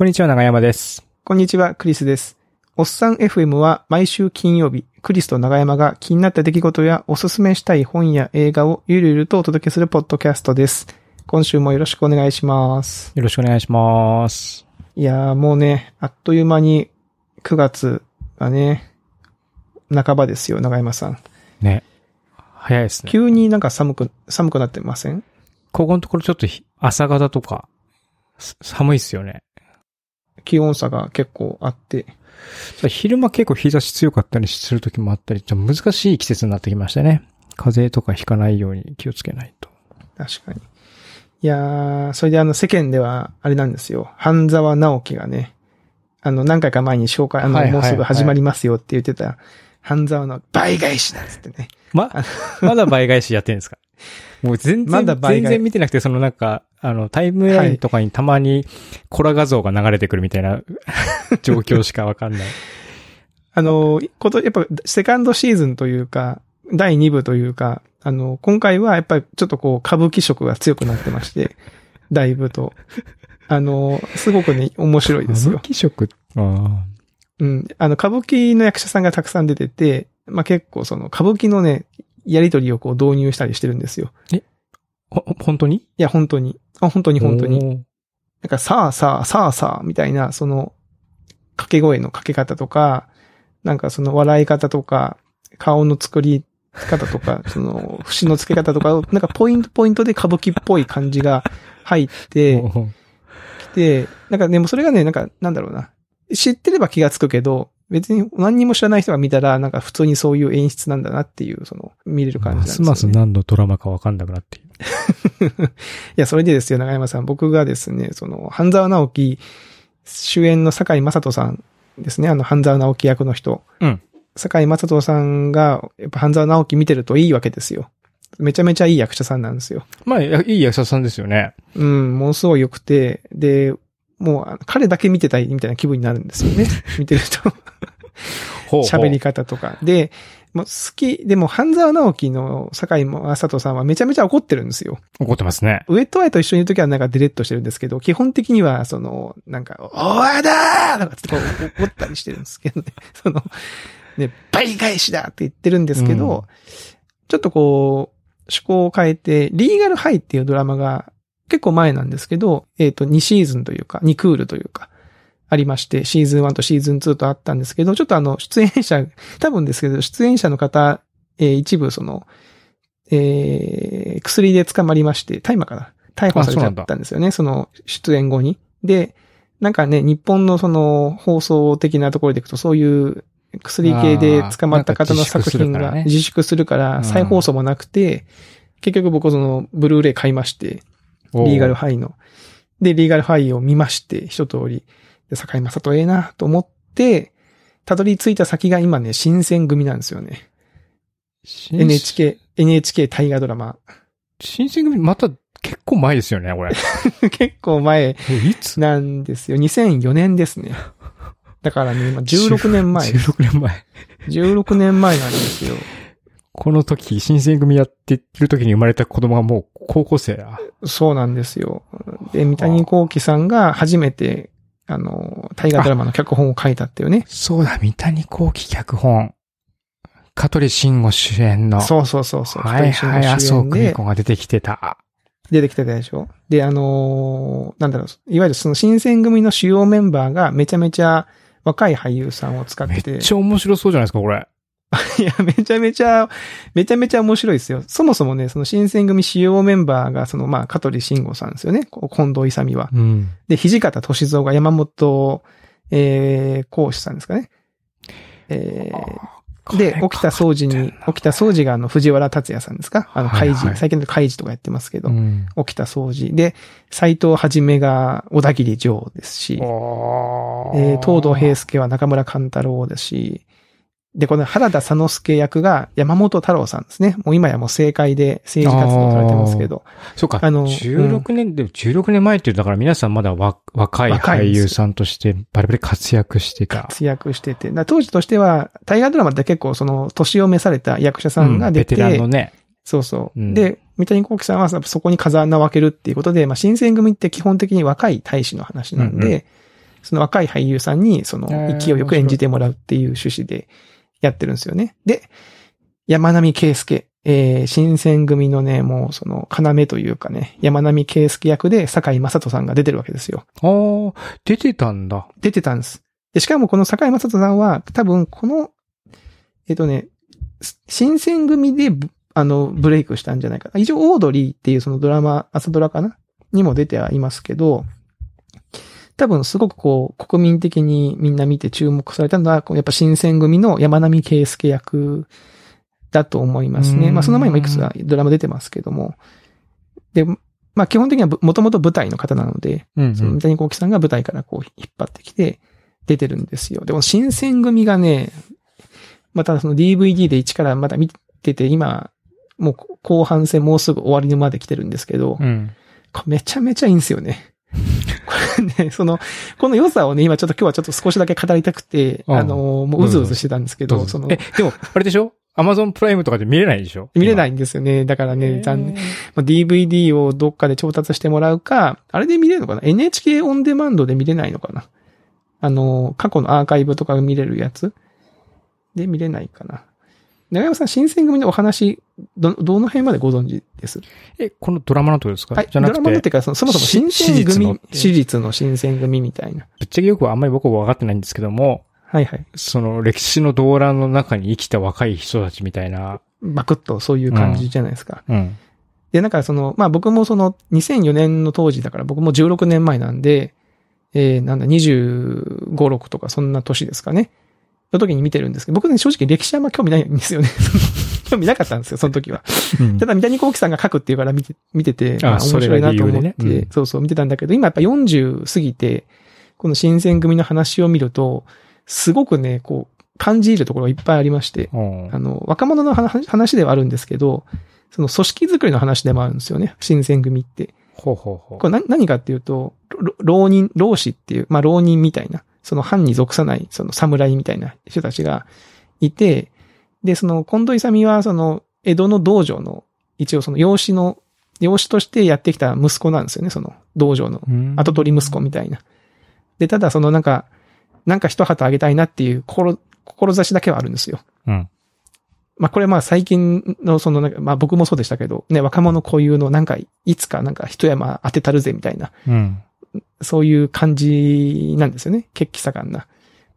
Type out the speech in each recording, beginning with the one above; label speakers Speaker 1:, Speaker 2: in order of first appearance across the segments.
Speaker 1: こんにちは、長山です。
Speaker 2: こんにちは、クリスです。おっさん FM は毎週金曜日、クリスと長山が気になった出来事やおすすめしたい本や映画をゆるゆるとお届けするポッドキャストです。今週もよろしくお願いします。
Speaker 1: よろしくお願いします。
Speaker 2: いやーもうね、あっという間に9月がね、半ばですよ、長山さん。
Speaker 1: ね。早いですね。
Speaker 2: 急になんか寒く、寒くなってません？
Speaker 1: ここのところちょっとひ朝方とか、す寒いっすよね。
Speaker 2: 気温差が結構あって。
Speaker 1: 昼間結構日差し強かったりする時もあったり、ちょっと難しい季節になってきましたね。風邪とかひかないように気をつけないと。
Speaker 2: 確かに。いやー、それであの世間では、あれなんですよ。半沢直樹がね、あの何回か前に紹介、あの、
Speaker 1: はいはいはい
Speaker 2: もうすぐ始まりますよって言ってた、半沢の倍返しだっつってね。
Speaker 1: ま、まだ倍返しやってるんですか？もう全然、
Speaker 2: まだ倍返
Speaker 1: 全然見てなくて、そのなんか、あの、タイムラインとかにたまにコラ画像が流れてくるみたいな 状況しかわかんない。
Speaker 2: あの、こと、やっぱ、セカンドシーズンというか、第2部というか、あの、今回はやっぱりちょっとこう、歌舞伎色が強くなってまして、だいぶと。あの、すごくね、面白いですよ。
Speaker 1: 歌舞伎色？あ
Speaker 2: うん。あの、歌舞伎の役者さんがたくさん出てて、まあ、結構その、歌舞伎のね、やりとりをこう導入したりしてるんですよ。
Speaker 1: ーほ、本当に？
Speaker 2: いや、本当に。あ本当に本当に。なんか、さあさあ、さあさあ、みたいな、その、掛け声の掛け方とか、なんかその笑い方とか、顔の作り方とか、その、節の付け方とかを、なんかポイントポイントで歌舞伎っぽい感じが入ってきて、なんかでもそれがね、なんか、なんだろうな。知ってれば気がつくけど、別に何にも知らない人が見たら、なんか普通にそういう演出なんだなっていう、その、見れる感じなんですよ、ね。
Speaker 1: ますます何のドラマかわかんなくなっている。
Speaker 2: いや、それでですよ、長山さん。僕がですね、その、半沢直樹主演の坂井正人さんですね、あの、半沢直樹役の人。
Speaker 1: うん。
Speaker 2: 坂井正人さんが、やっぱ半沢直樹見てるといいわけですよ。めちゃめちゃいい役者さんなんですよ。
Speaker 1: まあ、いやいい役者さんですよね。
Speaker 2: うん、ものすごい良くて、で、もう、彼だけ見てたいみたいな気分になるんですよね。見てると。喋り方とか。で、もう好き、でも半沢直樹の坂井正人さんはめちゃめちゃ怒ってるんですよ。
Speaker 1: 怒ってますね。
Speaker 2: ウェットアイと一緒にいるときはなんかデレッとしてるんですけど、基本的には、その、なんか、おわだーとかってこう怒ったりしてるんですけどね。その、ね、倍返しだって言ってるんですけど、
Speaker 1: うん
Speaker 2: ちょっとこう、趣向を変えて、リーガルハイっていうドラマが結構前なんですけど、えっ、と、2シーズンというか、2クールというか、ありまして、シーズン1とシーズン2とあったんですけど、ちょっとあの、出演者、多分ですけど、出演者の方、えー一部その、えー薬で捕まりまして、大麻かな？逮捕されちゃったんですよね、その出演後に。で、なんかね、日本のその放送的なところでいくと、そういう薬系で捕まった方の作品が
Speaker 1: 自
Speaker 2: 自粛するから、
Speaker 1: うん
Speaker 2: 再放送もなくて、結局僕そのブルーレイ買いまして、リーガルハイの。で、リーガルハイを見まして、一通り。で、坂井正人ええなと思って、たどり着いた先が今ね、新選組なんですよね。
Speaker 1: 新
Speaker 2: NHK、NHK 大河ドラマ。
Speaker 1: 新選組、また結構前ですよね、これ。
Speaker 2: 結構前
Speaker 1: いつ？
Speaker 2: なんですよ。2004年ですね。だからね、今16年前。
Speaker 1: 16年前。
Speaker 2: 16年前なんですよ。
Speaker 1: この時、新選組やってる時に生まれた子供がもう高校生だ。
Speaker 2: そうなんですよ。で、三谷幸喜さんが初めて、あの、大河ドラマの脚本を書いたっていうね。
Speaker 1: そうだ、三谷幸喜脚本。香取慎吾主演の。
Speaker 2: そうそうそうそう。
Speaker 1: はいはい、麻生久美
Speaker 2: で
Speaker 1: 子が出てきてた。
Speaker 2: 出てきてたでしょ？で、あのーなんだろう、いわゆるその新選組の主要メンバーがめちゃめちゃ若い俳優さんを使ってて。
Speaker 1: めっちゃ面白そうじゃないですか、これ。
Speaker 2: いや、めちゃめちゃ、めちゃめちゃ面白いですよ。そもそもね、その新選組主要メンバーが、その、まあ、香取慎吾さんですよね。近藤勇は。
Speaker 1: うん。
Speaker 2: で、土方歳三が山本、えー、講師さんですかね。えー、で、沖田総司に、沖田総司があの、藤原達也さんですかあの、
Speaker 1: はいはい
Speaker 2: 怪事、最近の怪事とかやってますけど、
Speaker 1: うん。
Speaker 2: 沖田総司。で、斎藤はじめが小田切城ですし、えー、東堂平介は中村勘太郎ですし、で、この原田佐之助役が山本太郎さんですね。もう今やもう政界で政治活動されてますけど。
Speaker 1: そうか。
Speaker 2: あの
Speaker 1: 16年、でも16年前っていう、だから皆さんまだわ若い俳優さんとしてバリバリ活躍してた。
Speaker 2: 活躍してて。だ当時としては、大河ドラマって結構その、年を召された役者さんが出て、
Speaker 1: うんベテランのね。
Speaker 2: そうそう。
Speaker 1: うん
Speaker 2: で、三谷幸喜さんはそこに風穴を開けるっていうことで、まあ、新選組って基本的に若い大使の話なんで、
Speaker 1: うんう
Speaker 2: その若い俳優さんに、その勢いよく演じてもらうっていう趣旨でやってるんですよね。で、山並圭介、えー、新選組のね、もうその要というかね、山並圭介役で坂井正人さんが出てるわけですよ。
Speaker 1: ああ、出てたんだ。
Speaker 2: 出てたんです。で、しかもこの坂井正人さんは、多分この、えっとね、新選組でブ、あの、ブレイクしたんじゃないかな。一応、オードリーっていうそのドラマ、朝ドラかな？にも出てはいますけど、多分すごくこう、国民的にみんな見て注目されたのは、こうやっぱ新選組の山並圭介役だと思いますね。
Speaker 1: うん
Speaker 2: まあその前にもいくつかドラマ出てますけども。で、まあ基本的にはぶもともと舞台の方なので、
Speaker 1: うん、
Speaker 2: その三谷幸喜さんが舞台からこう引っ張ってきて出てるんですよ。でも新選組がね、またその DVD で一からまだ見てて、今、もう後半戦もうすぐ終わりにまで来てるんですけど、
Speaker 1: うん。
Speaker 2: めちゃめちゃいいんですよね。ね、その、この良さをね、今ちょっと今日はちょっと少しだけ語りたくて、
Speaker 1: うん
Speaker 2: あの、もううずうずしてたんですけど、その
Speaker 1: え、、でも、あれでしょ？アマゾンプライムとかで見れないでしょ？
Speaker 2: 見れないいんですよね。だからね、残念。まあ DVD をどっかで調達してもらうか、あれで見れるのかな ?NHK オンデマンドで見れないのかな？あの、過去のアーカイブとかが見れるやつで見れないかな？長山さん、新選組のお話、ど、どの辺までご存知です？
Speaker 1: え、このドラマのことですか？
Speaker 2: はい。
Speaker 1: じゃなくて、
Speaker 2: ドラマのっていうか、そもそも
Speaker 1: し
Speaker 2: 新選組
Speaker 1: 史実の、
Speaker 2: 新選組みたいな。
Speaker 1: ぶっちゃけよくはあんまり僕は分かってないんですけども、
Speaker 2: はいはい。
Speaker 1: その歴史の動乱の中に生きた若い人たちみたいな、
Speaker 2: バクッとそういう感じじゃないですか。
Speaker 1: うん。
Speaker 2: で、なんかその、まあ僕もその2004年の当時だから僕も16年前なんで、えー、なんだ、25、6とかそんな年ですかね。の時に見てるんですけど、僕ね、正直歴史あんま興味ないんですよね。興味なかったんですよ、その時は。ただ、三谷幸喜さんが書くっていうから見て、見てて、
Speaker 1: あ
Speaker 2: まあ面白いなと思って、
Speaker 1: ねうん
Speaker 2: そうそう見てたんだけど、今やっぱ40過ぎて、この新選組の話を見ると、すごくね、こう、感じるところがいっぱいありまして、
Speaker 1: うん
Speaker 2: あの、若者の話話ではあるんですけど、その組織づくりの話でもあるんですよね。新選組って。
Speaker 1: ほうほうほう。
Speaker 2: これ何何かっていうと、ろ浪人、浪士っていう、まあ浪人みたいな、その藩に属さない、その侍みたいな人たちがいて、で、その近藤勇は、その、江戸の道場の、一応その養子の、養子としてやってきた息子なんですよね、その道場の
Speaker 1: うん
Speaker 2: 後取り息子みたいな。で、ただそのなんか、なんか一旗あげたいなっていう心、志だけはあるんですよ。
Speaker 1: うん。
Speaker 2: まあこれまあ最近のそのなんか、まあ僕もそうでしたけど、ね、若者固有のなんか、いつかなんか一山当てたるぜみたいな、
Speaker 1: うん。
Speaker 2: そういう感じなんですよね。血気盛んな。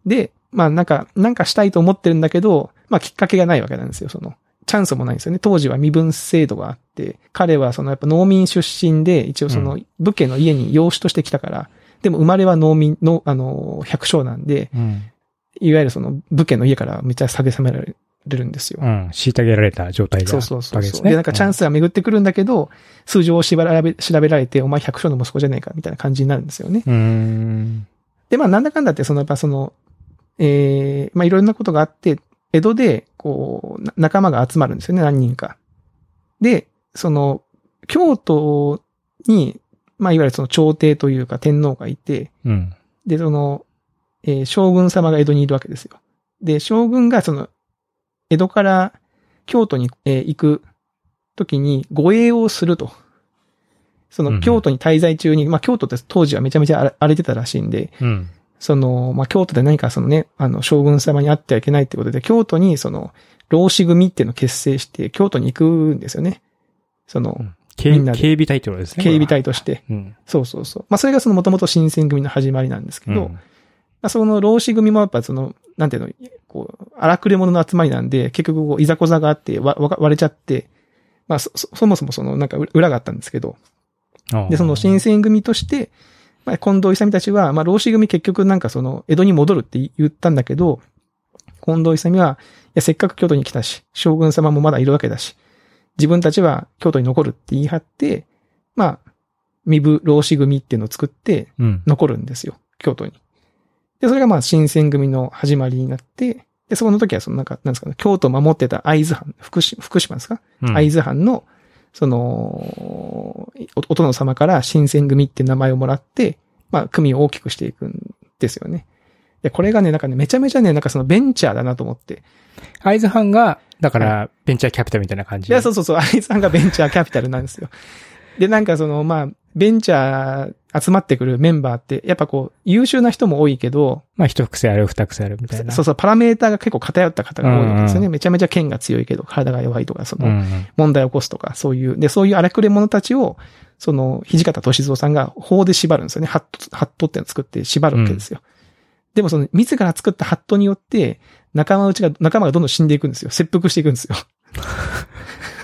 Speaker 2: で、まあなんか、なんかしたいと思ってるんだけど、まあきっかけがないわけなんですよ、その。チャンスもないんですよね。当時は身分制度があって、彼はそのやっぱ農民出身で、一応その武家の家に養子として来たから、でも生まれは農民の、あの、百姓なんで、
Speaker 1: うん。
Speaker 2: いわゆるその武家の家からめっちゃ慰められるんですよ。
Speaker 1: うん。虐げられた状態だ
Speaker 2: そうそうそうそう。
Speaker 1: で
Speaker 2: なんかチャンスが巡ってくるんだけど、数字を調べ調べられて、お前百姓の息子じゃねえか、みたいな感じになるんですよね。
Speaker 1: うん。うん。
Speaker 2: で、まあ、なんだかんだって、その、やっぱその、ええまあ、いろんなことがあって、江戸で、こう、な仲間が集まるんですよね、何人か。で、その、京都に、まあ、いわゆるその朝廷というか天皇がいて、
Speaker 1: うん。
Speaker 2: で、その、えー将軍様が江戸にいるわけですよ。で、将軍がその、江戸から京都に、えー行くときに護衛をすると。そ
Speaker 1: うんうん
Speaker 2: の京都に滞在中に、まあ京都って当時はめちゃめちゃ荒れてたらしいんで、
Speaker 1: うん。
Speaker 2: その、まあ京都で何かそのね、あの将軍様に会ってはいけないってことで、京都にその、老子組っていうのを結成して、京都に行くんですよね。その、
Speaker 1: 警
Speaker 2: みん
Speaker 1: 警備隊ってことですね。
Speaker 2: 警備隊として。
Speaker 1: うん。
Speaker 2: そうそうそう。まあそれがその元々新選組の始まりなんですけど、
Speaker 1: うん
Speaker 2: まあ、その老子組もやっぱその、なんていうの、こう、荒くれ者の集まりなんで、結局こう、いざこざがあって、わ、わ割れちゃって、まあそ、そそもそもその、なんか裏があったんですけど、で、その新選組として、まあ、近藤勇たちは、まあ、老子組結局なんかその、江戸に戻るって言ったんだけど、近藤勇は、いや、せっかく京都に来たし、将軍様もまだいるわけだし、自分たちは京都に残るって言い張って、まあ、身分老子組っていうのを作って、
Speaker 1: うん。
Speaker 2: 残るんですよ、京都に。で、それがまあ、新選組の始まりになって、で、そこの時は、そのなんか、なんですかね、京都を守ってた会津藩、福島、福島ですか、
Speaker 1: うん
Speaker 2: 会津藩の、その、おお殿様から新選組って名前をもらって、まあ、組を大きくしていくんですよね。で、これがね、なんかね、めちゃめちゃね、なんかそのベンチャーだなと思って。
Speaker 1: 会津藩が、だから、ベンチャーキャピタルみたいな感じ？
Speaker 2: いや、そうそうそう、愛さんがベンチャーキャピタルなんですよ。で、なんかその、まあ、ベンチャー、集まってくるメンバーって、やっぱこう、優秀な人も多いけど、
Speaker 1: まあ一癖ある、二癖あるみたいな。
Speaker 2: そうそう、パラメーターが結構偏った方が多いわけですよね。
Speaker 1: うん
Speaker 2: めちゃめちゃ剣が強いけど、体が弱いとか、その、
Speaker 1: うんうん。
Speaker 2: 問題を起こすとか、そういう、で、そういう荒くれ者たちを、その、土方歳三さんが法で縛るんですよね。ハット、ハットってのを作って縛るわけですよ。でもその、自ら作ったハットによって、仲間内が、仲間がどんどん死んでいくんですよ。切腹していくんですよ。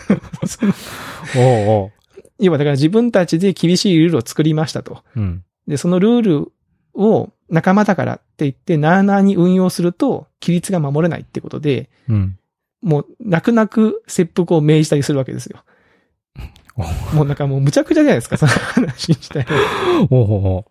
Speaker 1: おうおう。
Speaker 2: 要はだから自分たちで厳しいルールを作りましたと。
Speaker 1: うん。
Speaker 2: で、そのルールを仲間だからって言って、なーなーに運用すると、規律が守れないってことで、
Speaker 1: うん。
Speaker 2: もう、泣く泣く切腹を命じたりするわけですよ。もうなんかもう無茶苦茶じゃないですか、その話自体は。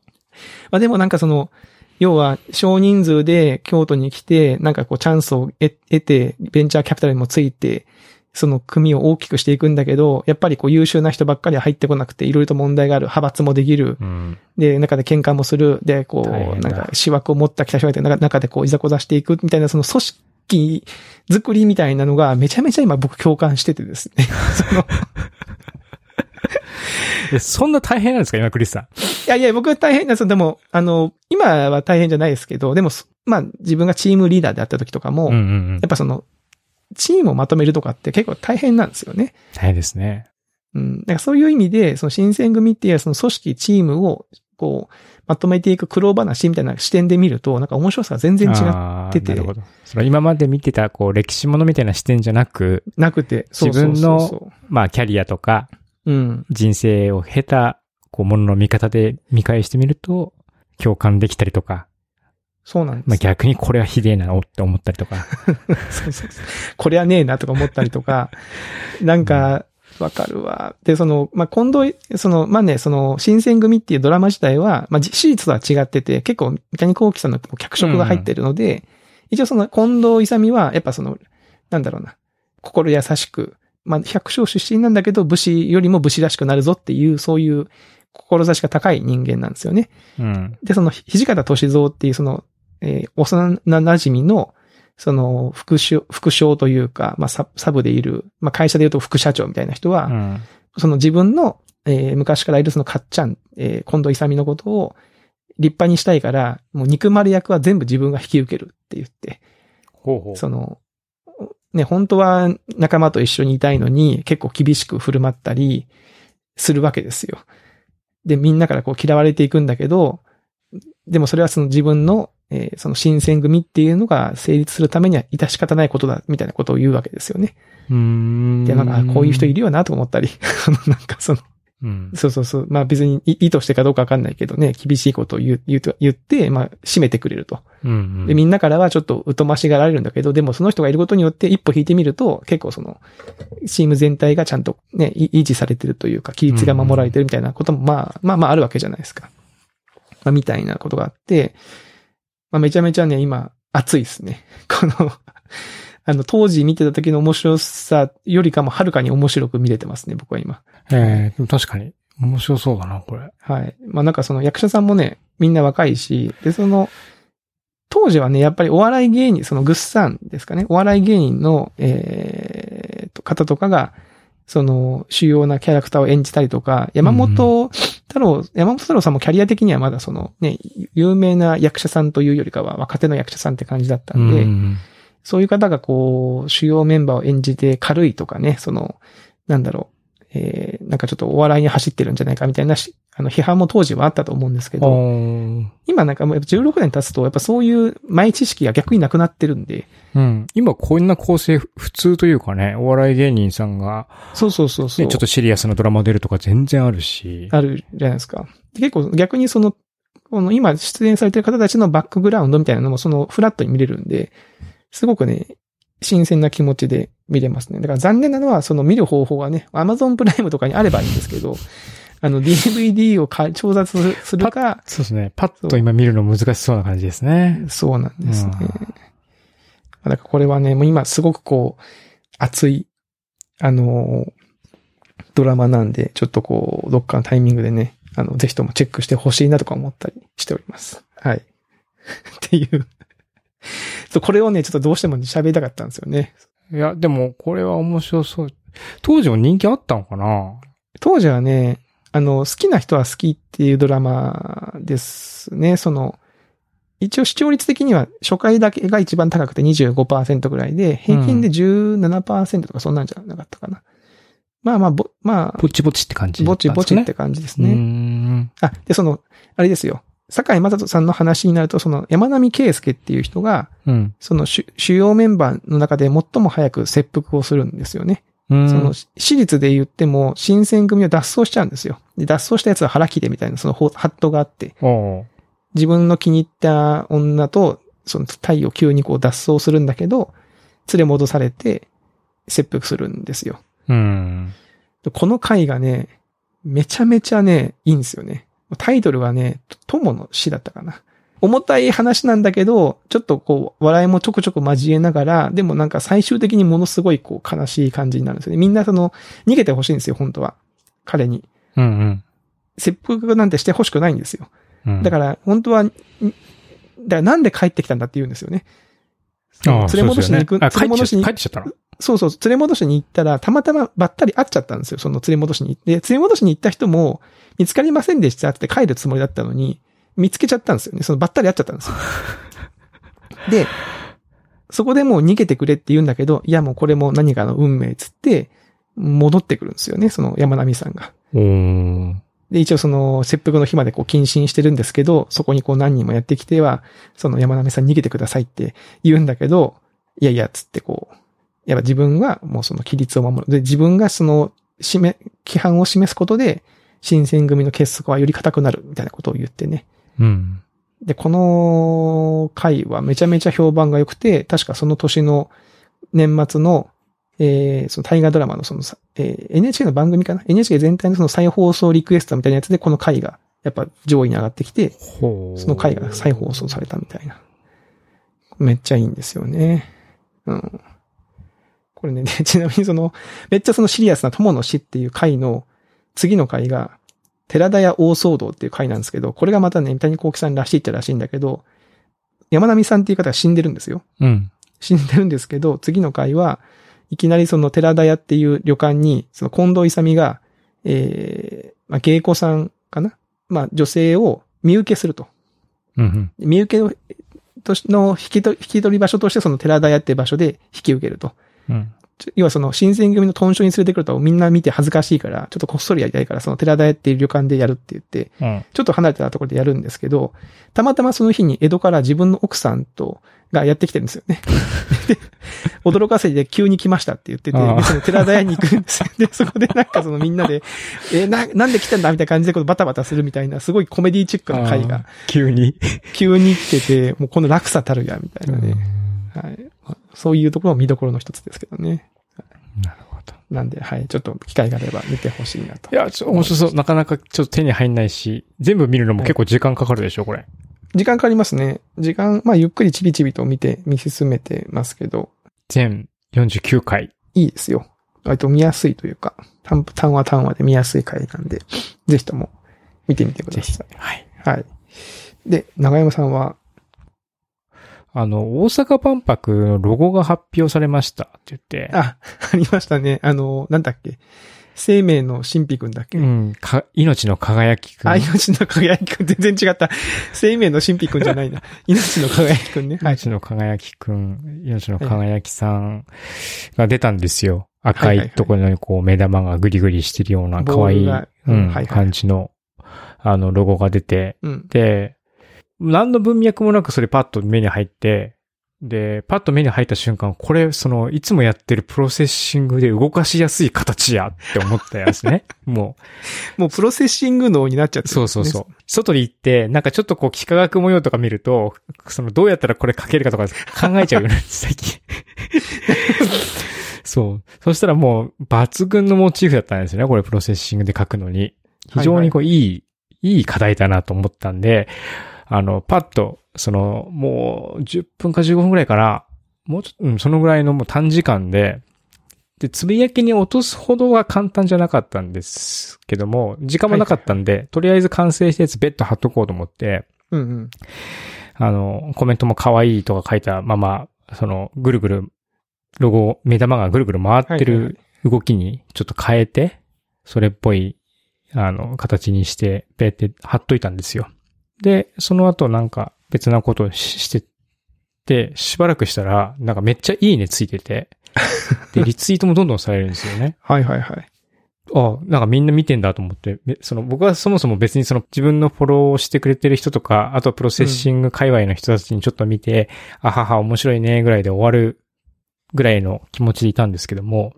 Speaker 2: まあでもなんかその、要は少人数で京都に来て、なんかこうチャンスを得得て、ベンチャーキャピタルにもついて、その組を大きくしていくんだけど、やっぱりこう優秀な人ばっかり入ってこなくて、いろいろと問題がある、派閥もできる、
Speaker 1: うん。
Speaker 2: で、中で喧嘩もする、で、こう、なんか、思惑を持った北人が中中でこう、いざこざしていくみたいな、その組織作りみたいなのが、めちゃめちゃ今僕共感しててですね。その、
Speaker 1: え、そんな大変なんですか今、クリスさん？
Speaker 2: いやいや、僕は大変なんですよ。でも、あの、今は大変じゃないですけど、でも、そまあ、自分がチームリーダーであった時とかも、
Speaker 1: うんうんうん
Speaker 2: やっ。ぱその、チームをまとめるとかって結構大変なんですよね。
Speaker 1: 大変ですね。
Speaker 2: うん。だからそういう意味で、その新選組っていうその組織、チームを、こう、まとめていく苦労話みたいな視点で見ると、なんか面白さが全然違ってて
Speaker 1: なるほど。その今まで見てた、こう、歴史ものみたいな視点じゃなく、
Speaker 2: なくて、そう
Speaker 1: 自分のまあ、キャリアとか、
Speaker 2: うん。
Speaker 1: 人生を経た、こう、ものの見方で見返してみると、共感できたりとか、
Speaker 2: そうなんです。
Speaker 1: まあ逆にこれはひでえなって思ったりとか。
Speaker 2: そうそうそう。これはねえなとか思ったりとか、なんか、わかるわ。で、その、まあ、近藤、その、まあね、その、新選組っていうドラマ自体は、まあ、じ史実とは違ってて、結構、三谷幸喜さんの脚色が入ってるので、一応その、近藤勇は、やっぱその、なんだろうな、心優しく、まあ、百姓出身なんだけど、武士よりも武士らしくなるぞっていう、そういう、志が高い人間なんですよね。
Speaker 1: うん。
Speaker 2: で、その、土方歳三っていう、その、えー幼馴染の、その、副将、副将というか、まあ、ササブでいる、まあ、会社で言うと副社長みたいな人は、
Speaker 1: うん。
Speaker 2: その自分の、えー昔からいるそのかっちゃん、えー近藤勇のことを立派にしたいから、もう憎まれ役は全部自分が引き受けるって言って、
Speaker 1: ほうほう。
Speaker 2: その、ね、本当は仲間と一緒にいたいのに結構厳しく振る舞ったりするわけですよ。で、みんなからこう嫌われていくんだけど、でもそれはその自分の、えーその新選組っていうのが成立するためには致し方ないことだ、みたいなことを言うわけですよね。
Speaker 1: うーん。
Speaker 2: で、なんか、あこういう人いるよなと思ったり、そのなんかその、
Speaker 1: うん。
Speaker 2: そうそうそう。まあ別に意意図してかどうかわかんないけどね、厳しいことを言う、言言って、まあ締めてくれると。
Speaker 1: うんうん。
Speaker 2: で、みんなからはちょっと疎ましがられるんだけど、でもその人がいることによって一歩引いてみると、結構その、チーム全体がちゃんとね、い維持されてるというか、規律が守られてるみたいなことも、まあ、まあまああるわけじゃないですか。まあみたいなことがあって、まあめちゃめちゃね、今、熱いですね。この、あの、当時見てた時の面白さよりかもはるかに面白く見れてますね、僕は今。
Speaker 1: ええでも確かに。面白そうだな、これ。
Speaker 2: はい。まあなんかその役者さんもね、みんな若いし、で、その、当時はね、やっぱりお笑い芸人、そのグッサンですかね、お笑い芸人の、えーと、方とかが、その、主要なキャラクターを演じたりとか、山本太郎、山本太郎さんもキャリア的にはまだその、ね、有名な役者さんというよりかは若手の役者さんって感じだったんで、
Speaker 1: うん。
Speaker 2: そういう方がこう、主要メンバーを演じて軽いとかね、その、なんだろう、えー、なんかちょっとお笑いに走ってるんじゃないかみたいなし、あの、批判も当時はあったと思うんですけど、今なんかもうやっぱ16年経つと、やっぱそういう前知識が逆になくなってるんで、
Speaker 1: うん。今こんな構成普通というかね、お笑い芸人さんが、
Speaker 2: そうそうそうそう。
Speaker 1: ね、ちょっとシリアスなドラマ出るとか全然あるし。
Speaker 2: あるじゃないですか。で結構逆にその、この今出演されてる方たちのバックグラウンドみたいなのもそのフラットに見れるんで、すごくね、新鮮な気持ちで見れますね。だから残念なのはその見る方法がね、Amazon プライムとかにあればいいんですけど、あの DVD を買い調達するか、
Speaker 1: そうですね。パッと今見るの難しそうな感じですね。
Speaker 2: そうなんですね。
Speaker 1: うん
Speaker 2: だからこれはね、もう今すごくこう、熱い、あのードラマなんで、ちょっとこう、どっかのタイミングでね、あの、ぜひともチェックしてほしいなとか思ったりしております。はい。っていう。そう、これをね、ちょっとどうしても喋りたかったんですよね。
Speaker 1: いや、でもこれは面白そう。当時も人気あったのかな？
Speaker 2: 当時はね、あの、好きな人は好きっていうドラマですね。その、一応視聴率的には初回だけが一番高くて25%ぐらいで、平均で17%とかそんなんじゃなかったかな。まあまあ、ぼ、まあ、
Speaker 1: ぼちぼちって感じ、
Speaker 2: ぼちぼちって感じですね。
Speaker 1: ね。
Speaker 2: あ、で、その、あれですよ。坂井正人さんの話になると、その山並圭介っていう人が、
Speaker 1: うん。
Speaker 2: その主主要メンバーの中で最も早く切腹をするんですよね。
Speaker 1: うん。
Speaker 2: その、私立で言っても、新選組を脱走しちゃうんですよ。で、脱走したやつは腹切れみたいな、そのほハットがあって、自分の気に入った女と、その太陽急にこう脱走するんだけど、連れ戻されて、切腹するんですよ。
Speaker 1: うん。
Speaker 2: この回がね、めちゃめちゃね、いいんですよね。タイトルはね、友の死だったかな。重たい話なんだけど、ちょっとこう、笑いもちょくちょく交えながら、でもなんか最終的にものすごいこう、悲しい感じになるんですよね。みんなその、逃げてほしいんですよ、本当は。彼に。
Speaker 1: うんうん。
Speaker 2: 切腹なんてしてほしくないんですよ。
Speaker 1: うん。
Speaker 2: だから、本当は、んだからなんで帰ってきたんだって言うんですよね。
Speaker 1: ら
Speaker 2: 連れ戻しに行く、
Speaker 1: あ、帰
Speaker 2: 連れ戻しに
Speaker 1: 帰ってきちゃったの？
Speaker 2: そうそう、連れ戻しに行ったら、たまたまばったり会っちゃったんですよ。その連れ戻しに行って。連れ戻しに行った人も、見つかりませんでしたって帰るつもりだったのに、見つけちゃったんですよね。そのばったり会っちゃったんですよ。で、そこでもう逃げてくれって言うんだけど、いやもうこれも何かの運命つって、戻ってくるんですよね。その山並さんが。で、一応その、切腹の日までこう、謹慎してるんですけど、そこにこう何人もやってきては、その山並さん逃げてくださいって言うんだけど、いやいや、つってこう、やっぱ自分はもうその規律を守る。で、自分がその、示め、規範を示すことで、新選組の結束はより固くなる、みたいなことを言ってね。
Speaker 1: うん。
Speaker 2: で、この回はめちゃめちゃ評判が良くて、確かその年の年末の、えー、その大河ドラマのそのさ、えー NHK の番組かな ?NHK 全体のその再放送リクエストみたいなやつでこの回がやっぱ上位に上がってきて。その回が再放送されたみたいな。めっちゃいいんですよね。うん。これね、で ちなみにその、めっちゃそのシリアスな友の死っていう回の次の回が、寺田屋大騒動っていう回なんですけど、これがまたね、三谷幸喜さんらしいっちゃらしいんだけど、山並さんっていう方が死んでるんですよ。
Speaker 1: うん。
Speaker 2: 死んでるんですけど、次の回はいきなりその寺田屋っていう旅館に、その近藤勇が、えー、まあ、芸妓さんかな？まあ、女性を見受けすると。
Speaker 1: うん。
Speaker 2: 見受けの、引き取り、引き取り場所としてその寺田屋っていう場所で引き受けると。
Speaker 1: うん。
Speaker 2: 要はその新選組の豚書に連れてくるとみんな見て恥ずかしいから、ちょっとこっそりやりたいから、その寺田屋っていう旅館でやるって言って、
Speaker 1: うん。
Speaker 2: ちょっと離れたところでやるんですけど、たまたまその日に江戸から自分の奥さんと、がやってきてるんですよね。で驚かせて急に来ましたって言ってて、その寺田屋に行くんですよ。で、そこでなんかそのみんなで、えな、なんで来たんだみたいな感じでこうバタバタするみたいな、すごいコメディチックな回が
Speaker 1: 急に。
Speaker 2: 急に来てて、もうこの落差たるや、みたいなね。はい。まあそういうところも見どころの一つですけどね。
Speaker 1: なるほど。
Speaker 2: なんで、はい。ちょっと機会があれば見てほしいなと。
Speaker 1: いや、ちょ、面白そう。なかなかちょっと手に入んないし、全部見るのも結構時間かかるでしょ、これ。
Speaker 2: 時間かかりますね。時間、まあ、ゆっくりちびちびと見て、見進めてますけど、
Speaker 1: 全49回。
Speaker 2: いいですよ。割と見やすいというか、単単話単話で見やすい回なんで、ぜひとも見てみてください。
Speaker 1: はい。
Speaker 2: はい。で、長山さんは、
Speaker 1: あの、大阪万博のロゴが発表されましたって言って。
Speaker 2: あ、ありましたね。あの、なんだっけ。生命の神秘くんだっけ、
Speaker 1: うん。か、命の輝きくん。
Speaker 2: あ、命の輝きくん、全然違った。生命の神秘くんじゃないな。命の輝きくんね。はい。
Speaker 1: 命の輝きくん、命の輝きさんが出たんですよ。赤
Speaker 2: はい
Speaker 1: ところにこう目玉がグリグリしてるような可愛い、
Speaker 2: いはい
Speaker 1: 感じの、あの、ロゴが出て、
Speaker 2: うん。
Speaker 1: で、何の文脈もなくそれパッと目に入って、で、パッと目に入った瞬間、これ、その、いつもやってる Processing で動かしやすい形やって思ったやつね。も
Speaker 2: もう Processing 脳になっちゃっ
Speaker 1: う、
Speaker 2: てね
Speaker 1: そうそうそう。外に行って、なんかちょっとこう、幾何学模様とか見ると、その、どうやったらこれ書けるかとか考えちゃうよね、最近。そう。そしたらもう、抜群のモチーフだったんですよね、これプロセッシングで書くのに。非常にこう、いい、いい課題だなと思ったんで、あの、パッと、その、もう、10分か15分くらいから、もうちょっと、うん、そのぐらいのもう短時間で、で、つぶやきに落とすほどは簡単じゃなかったんですけども、時間もなかったんで、とりあえず完成したやつ別途貼っとこうと思って、
Speaker 2: うんうん。
Speaker 1: あの、コメントも可愛いとか書いたまま、その、ぐるぐる、ロゴ、目玉がぐるぐる回って
Speaker 2: はいはいは
Speaker 1: る動きにちょっと変えて、それっぽいあの、形にして、ペーって貼っといたんですよ。で、その後なんか別なことをししてて、しばらくしたら、なんかめっちゃいいねついてて、で、リツイートもどんどんされるんですよね。
Speaker 2: はいはいはい。
Speaker 1: あなんかみんな見てんだと思って、めその僕はそもそも別にその自分のフォローをしてくれてる人とか、あとはプロセッシング界隈の人たちにちょっと見て、あはは面白いねぐらいで終わるぐらいの気持ちでいたんですけども、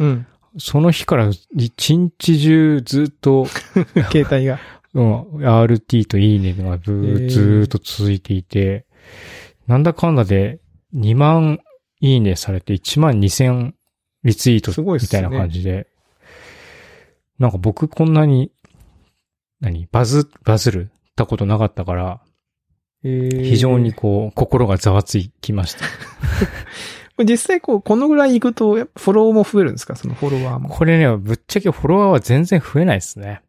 Speaker 2: うん。
Speaker 1: その日から一日中ずっと、
Speaker 2: 携帯が。
Speaker 1: うん、RT といいねがず
Speaker 2: へー
Speaker 1: っと続いていて、なんだかんだで2万いいねされて1万2000リツイートみたいな感じで、なんか僕こんなに、何バズ、バズる？たことなかったから、
Speaker 2: えー
Speaker 1: 非常にこう、心がざわつきました。
Speaker 2: 実際こう、このぐらい行くと、やっぱフォローも増えるんですか？そのフォロワーも。
Speaker 1: これね、ぶっちゃけフォロワーは全然増えないですね。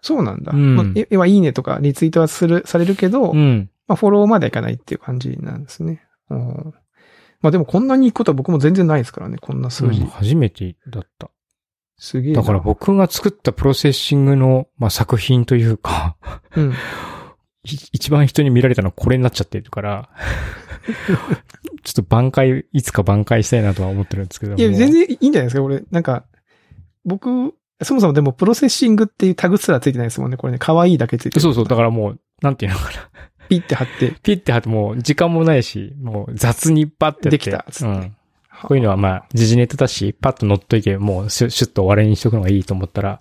Speaker 2: あ、そうなんだ。
Speaker 1: うん
Speaker 2: まあえ要はいいねとかリツイートはする、されるけど、
Speaker 1: うん。
Speaker 2: まあフォローまではいかないっていう感じなんですね。うんまあでもこんなに行くことは僕も全然ないですからね、こんな数字。
Speaker 1: うん初めてだった。
Speaker 2: すげえな。
Speaker 1: だから僕が作った Processing の、まあ、作品というか、
Speaker 2: うん。
Speaker 1: い一番人に見られたのはこれになっちゃってるから、ちょっと挽回、いつか挽回したいなとは思ってるんですけども。
Speaker 2: いや、全然いいんじゃないですか、これ。なんか、僕、そもそもでも Processing っていうタグすらついてないですもんね。これね、可愛いだけついてる。
Speaker 1: そうそう、だからもう、なんていうのかな。
Speaker 2: ピッて貼って、
Speaker 1: ピッて貼ってもう時間もないし、もう雑にパッてやって。
Speaker 2: できたつって
Speaker 1: うん。こういうのはまあ、時事ネタだし、パッと乗っといけばもうシュッシュッと終わりにしとくのがいいと思ったら、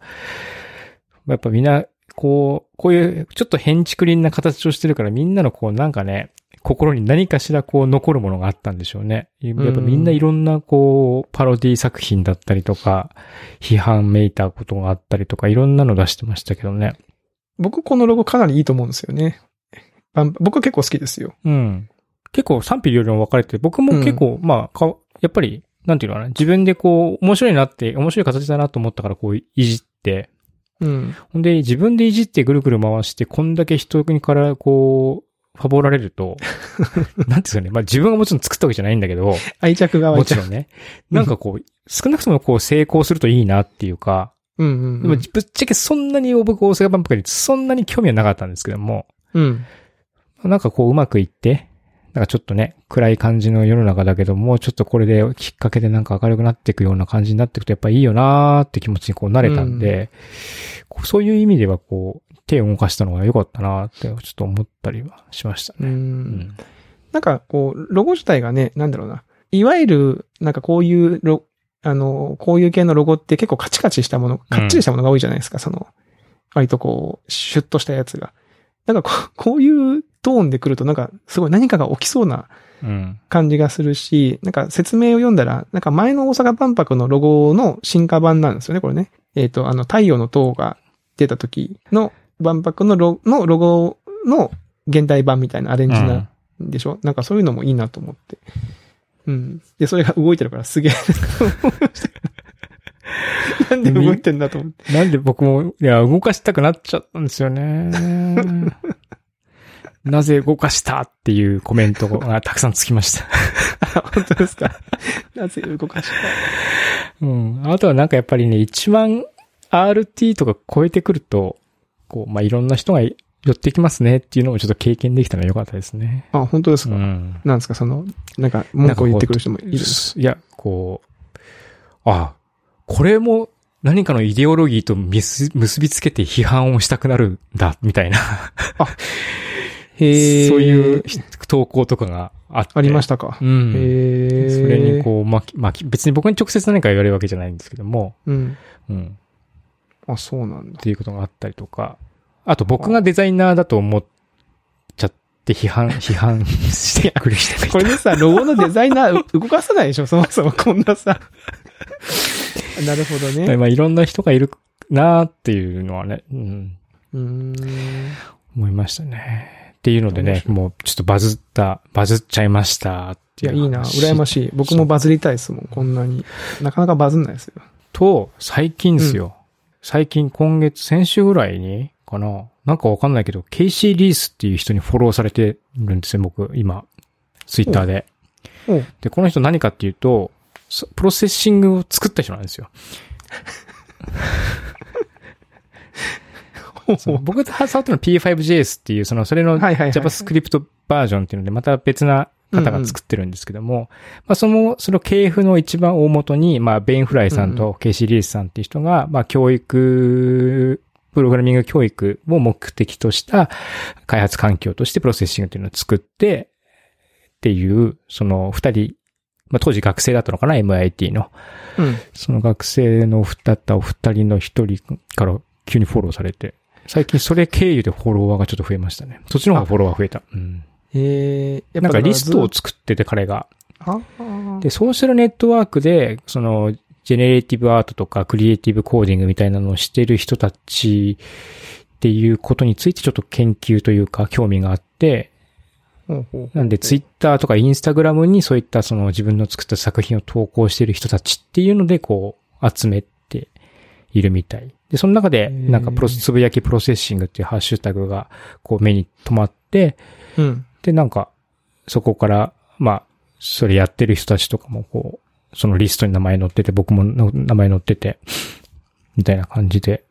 Speaker 1: やっぱみんな、こう、こういう、ちょっと変築林な形をしてるからみんなのこうなんかね、心に何かしらこう残るものがあったんでしょうね。やっぱみんないろんなこう、パロディ作品だったりとか、批判めいたことがあったりとか、いろんなの出してましたけどね。
Speaker 2: 僕このロゴかなりいいと思うんですよね。僕は結構好きですよ。
Speaker 1: うん。結構賛否両論分かれて、僕も結構、まあ、か、やっぱり、なんていうのかな、自分でこう、面白いなって、面白い形だなと思ったからこう、いじって、
Speaker 2: うん。
Speaker 1: ほんで、自分でいじってぐるぐる回して、こんだけ人にからこう、ファボられると、なんていうんですかね、まあ自分がもちろん作ったわけじゃないんだけど、
Speaker 2: 愛着が湧い。
Speaker 1: もちろんね、なんかこう、少なくともこう成功するといいなっていうか、
Speaker 2: うんうん、
Speaker 1: でもぶっちゃけそんなに僕大阪万博にそんなに興味はなかったんですけども、
Speaker 2: うん。
Speaker 1: なんかこううまくいって、なんかちょっとね、暗い感じの世の中だけども、ちょっとこれできっかけでなんか明るくなっていくような感じになっていくとやっぱいいよなーって気持ちにこう慣れたんで、こうそういう意味ではこう、手を動かしたのが良かったなーってちょっと思ったりはしました
Speaker 2: う。
Speaker 1: ね。うんん。
Speaker 2: なんかこう、ロゴ自体がね、なんだろうな。いわゆる、なんかこういうロ、あの、こういう系のロゴって結構カチカチしたもの、かっちりしたものが多いじゃないですか、その、割とこう、シュッとしたやつが。なんかこう、こういうトーンで来るとなんかすごい何かが起きそうな
Speaker 1: うん。
Speaker 2: 感じがするし、なんか説明を読んだら、なんか前の大阪万博のロゴの進化版なんですよね、これね。えっ、と、あの、太陽の塔が出た時の万博のロのロゴの現代版みたいなアレンジな
Speaker 1: うん
Speaker 2: でしょ、なんかそういうのもいいなと思って。うん。で、それが動いてるからすげえ。なんで動いてんだと思って。
Speaker 1: なんで僕も、いや、動かしたくなっちゃったんですよね。なぜ動かしたっていうコメントがたくさんつきました。
Speaker 2: 本当ですか？なぜ動かした？
Speaker 1: うん。あとはなんかやっぱりね、1万 RT とか超えてくると、こう、まあ、いろんな人が寄ってきますねっていうのをちょっと経験できたのは良かったですね。
Speaker 2: あ、本当ですか、
Speaker 1: うん。
Speaker 2: なんですか？その、なんか文句を言ってくる人もいるんです
Speaker 1: いや、こう、あ、これも何かのイデオロギーと結結びつけて批判をしたくなるんだ、みたいな。
Speaker 2: へ
Speaker 1: そういう投稿とかがあって。
Speaker 2: ありましたか？
Speaker 1: うん。
Speaker 2: へえ。
Speaker 1: それにこう、まき、まき、別に僕に直接何か言われるわけじゃないんですけども、
Speaker 2: う。うん。
Speaker 1: うん。
Speaker 2: あ、そうなんだ
Speaker 1: っ。ていうことがあったりとか、あと僕がデザイナーだと思っちゃって批判、批判してくる人がいた
Speaker 2: これでさ、ロゴのデザイナーう 動かさないでしょそもそもこんなさ。なるほどね。
Speaker 1: まあいろんな人がいるなーっていうのはね、うん、
Speaker 2: うーん。
Speaker 1: 思いましたね。っていうのでね、もうちょっとバズった、バズっちゃいましたって
Speaker 2: いや、
Speaker 1: いう。
Speaker 2: いいな。羨ましい。僕もバズりたいですもん、こんなに。なかなかバズんないですよ。
Speaker 1: と、最近ですよ。最近今月、先週ぐらいにかななんかわかんないけど、ケイシー・リースっていう人にフォローされてるんですよ、僕、今。ツイッターで。で、この人何かっていうと、そ Processing を作った人なんですよ。僕が触ったのは P5JS っていう、その、それの JavaScript バージョンっていうので、また別な方が作ってるんですけども、まあその、その系譜の一番大元に、まあベン・フライさん
Speaker 2: うん
Speaker 1: とケイシー・リースさんっていう人が、まあ教育、プログラミング教育を目的とした開発環境としてプロセッシングっていうのを作って、っていう、その二人、まあ当時学生だったのかな ?MIT の。
Speaker 2: うん。
Speaker 1: その学生のだったお二人の一人から急にフォローされて、最近それ経由でフォロワーがちょっと増えましたね。そっちの方がフォロワー増えた。うん。
Speaker 2: えー、
Speaker 1: なんかリストを作ってて彼が。で、ソーシャルネットワークで、その、ジェネレーティブアートとかクリエイティブコーディングみたいなのをしてる人たちっていうことについてちょっと研究というか興味があって、なんでツイッターとかインスタグラムにそういったその自分の作った作品を投稿してる人たちっていうのでこう集めているみたい。で、その中でなんかプロつぶやき Processing っていうハッシュタグがこう目に留まって、
Speaker 2: うん。
Speaker 1: で、なんかそこからまあそれやってる人たちとかもこうそのリストに名前載ってて僕もの名前載っててみたいなな感じで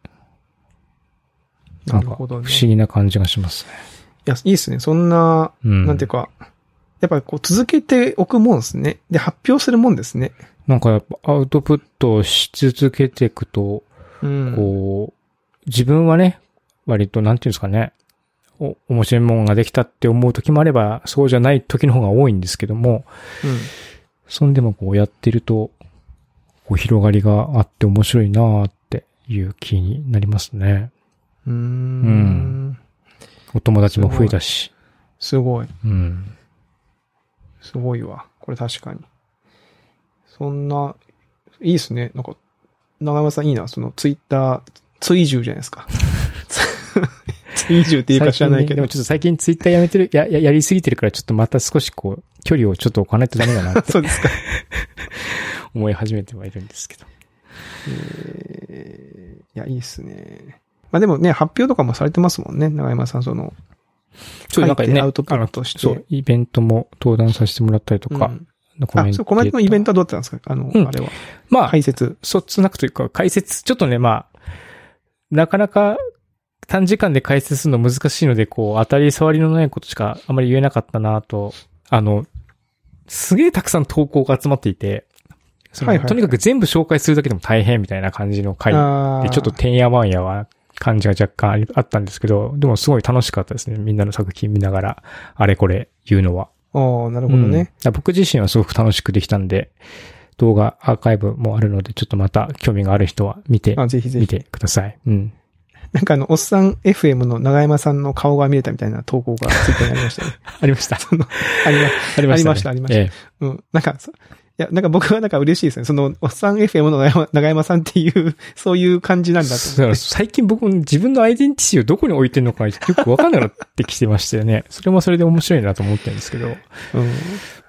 Speaker 1: なか不
Speaker 2: なんるほどね。
Speaker 1: 思議な感じがしますね。
Speaker 2: いや、いいっすね。そんな、
Speaker 1: うん。
Speaker 2: なんていうか、やっぱりこう続けておくもんですね。で、発表するもんですね。
Speaker 1: なんかやっぱアウトプットをし続けていくと、
Speaker 2: うん。
Speaker 1: こう、自分はね、割となんていうんですかね、お、面白いものができたって思う時もあれば、そうじゃない時の方が多いんですけども、そんでもこうやってると、こう広がりがあって面白いなーっていう気になりますね。
Speaker 2: うん。うーん。
Speaker 1: んお友達も増えたし。
Speaker 2: すごい。
Speaker 1: うん。
Speaker 2: すごいわ。これ確かに。そんな、いいっすね。なんか、長山さんいいな。そのツイッター、追従じゃないですか。追従っていうか知らないけど
Speaker 1: ねでも。ちょっと最近ツイッターやめてる、や、や、やりすぎてるからちょっとまた少しこう、距離をちょっと置かないとダメだなって
Speaker 2: そうですか。
Speaker 1: 思い始めてはいるんですけど。
Speaker 2: えーいや、いいっすね。まあでもね、発表とかもされてますもんね。長山さん、その、
Speaker 1: ちょっとなんかね、
Speaker 2: アウトプットして
Speaker 1: そう、イベントも登壇させてもらったりとか、
Speaker 2: うん
Speaker 1: コメン
Speaker 2: あ、そう、コメントのイベント
Speaker 1: ト。
Speaker 2: はどうだったんですか？あの、
Speaker 1: うん
Speaker 2: あれは。
Speaker 1: まあ、
Speaker 2: 解説。
Speaker 1: そつなくというか、解説、ちょっとね、まあ、なかなか短時間で解説するの難しいので、こう、当たり障りのないことしかあまり言えなかったなと、あの、すげえたくさん投稿が集まっていて、その
Speaker 2: はいはいはい
Speaker 1: とにかく全部紹介するだけでも大変みたいな感じの回
Speaker 2: あ
Speaker 1: で、ちょっとてんやわんやは感じが若干あったんですけど、でもすごい楽しかったですね。みんなの作品見ながら、あれこれ言うのは。
Speaker 2: ああ、なるほど
Speaker 1: うん
Speaker 2: ね。
Speaker 1: 僕自身はすごく楽しくできたんで、動画アーカイブもあるので、ちょっとまた興味がある人は見て、
Speaker 2: あ、ぜひぜひ。
Speaker 1: 見てください。うん。
Speaker 2: なんかあの、おっさん FM の長山さんの顔が見れたみたいな投稿がツイッターにありましたね。
Speaker 1: ありました。
Speaker 2: その、ありま
Speaker 1: ありました、ね。
Speaker 2: ありましたありました
Speaker 1: え
Speaker 2: うん。なんか、そいや、なんか僕はなんか嬉しいですね。その、おっさん FM の 長山さんっていう、そういう感じなんだと思って。
Speaker 1: 最近僕も自分のアイデンティティをどこに置いてるのかよくわかんなくなってきてましたよね。それもそれで面白いなと思ってるんですけど。
Speaker 2: うん。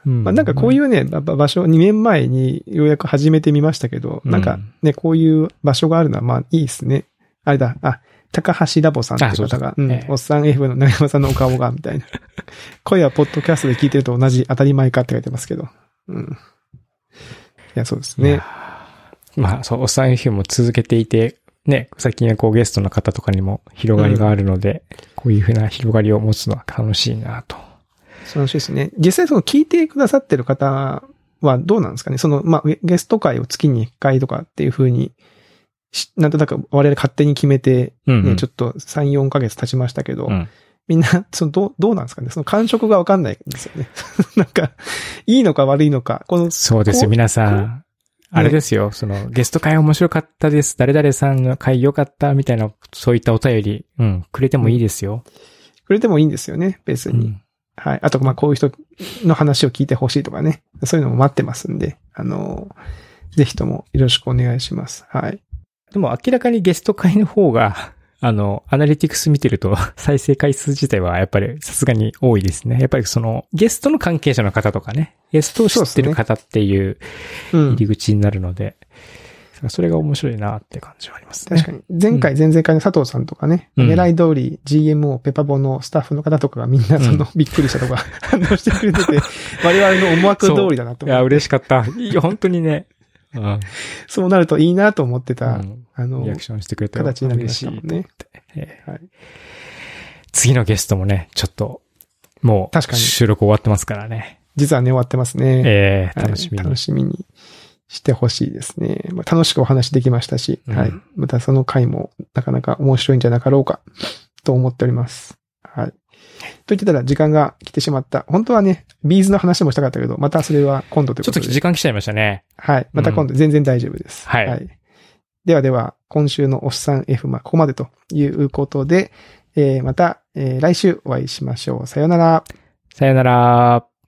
Speaker 1: うん
Speaker 2: まあなんかこういうね、ば場所、2年前にようやく始めてみましたけど、
Speaker 1: うん
Speaker 2: なんかね、こういう場所があるのはまあいいですね。あれだ、あ、高橋ラボさんって方が、おっさん F の長山さんのお顔が、みたいな。声はポッドキャストで聞いてると同じ当たり前かって書いてますけど。うん。いや、そうですね。
Speaker 1: まあ、そう、おっさん FM も続けていて、ね、最近はこうゲストの方とかにも広がりがあるので、こういうふうな広がりを持つのは楽しいなと。
Speaker 2: 楽しいですね。実際その聞いてくださってる方はどうなんですかね？その、まあ、ゲゲスト会を月に1回とかっていう風にし、なんとなく我々勝手に決めて、ね、
Speaker 1: うんうん
Speaker 2: ちょっと3、4ヶ月経ちましたけど、
Speaker 1: うん
Speaker 2: みんな、その、どう、どうなんですかね？その感触がわかんないんですよね。なんか、いいのか悪いのか、この、
Speaker 1: そうですよ、皆さん。あれですよ、その、ゲスト会面白かったです。誰々さんの会良かった、みたいな、そういったお便り、うん、くれてもいいですよ。
Speaker 2: くれてもいいんですよね、別に。
Speaker 1: うん。
Speaker 2: はい。あと、まあ、こういう人の話を聞いてほしいとかね。そういうのも待ってますんで、あの、ぜひともよろしくお願いします。はい。
Speaker 1: でも明らかにゲスト会の方が、あの、アナリティクス見てると、再生回数自体はやっぱりさすがに多いですね。やっぱりその、ゲストの関係者の方とかね、ゲストを知ってる方っていう
Speaker 2: うん
Speaker 1: 入。り口になるので、それが面白いなって感じはありますね。
Speaker 2: 確かに。前回、前々回の佐藤さんとかね、
Speaker 1: うん
Speaker 2: 狙い通り GMO ペパボのスタッフの方とかがみんなその、びっくりしたとか反応してくれてて、我々の思惑通りだなと
Speaker 1: いや。嬉しかった。いや、本当にね。うん。
Speaker 2: そうなるといいなと思ってた。
Speaker 1: うん
Speaker 2: あの
Speaker 1: リア、クションしてくれて
Speaker 2: 形になりま
Speaker 1: 嬉
Speaker 2: したもんね。
Speaker 1: えー
Speaker 2: はい
Speaker 1: 次のゲストもね、ちょっと、もう、
Speaker 2: 確かに
Speaker 1: 収録終わってますからね。
Speaker 2: 実はね、終わってますね。
Speaker 1: えー
Speaker 2: はい
Speaker 1: 楽しみに。
Speaker 2: 楽しみにしてほしいですね。まあ、楽しくお話できましたし、
Speaker 1: うん
Speaker 2: はい。またその回もなかなか面白いんじゃなかろうかと思っております。はい。と言ってたら時間が来てしまった。本当はね、ビーズの話もしたかったけど、またそれは今度という
Speaker 1: ちょっ
Speaker 2: こととで。
Speaker 1: 時間来ちゃいましたね。
Speaker 2: はい。また今度、全然大丈夫です。
Speaker 1: はい
Speaker 2: ではでは、今週のおっさん F まここまでということで、えーまた、えー来週お会いしましょう。さようなら。
Speaker 1: さよなら。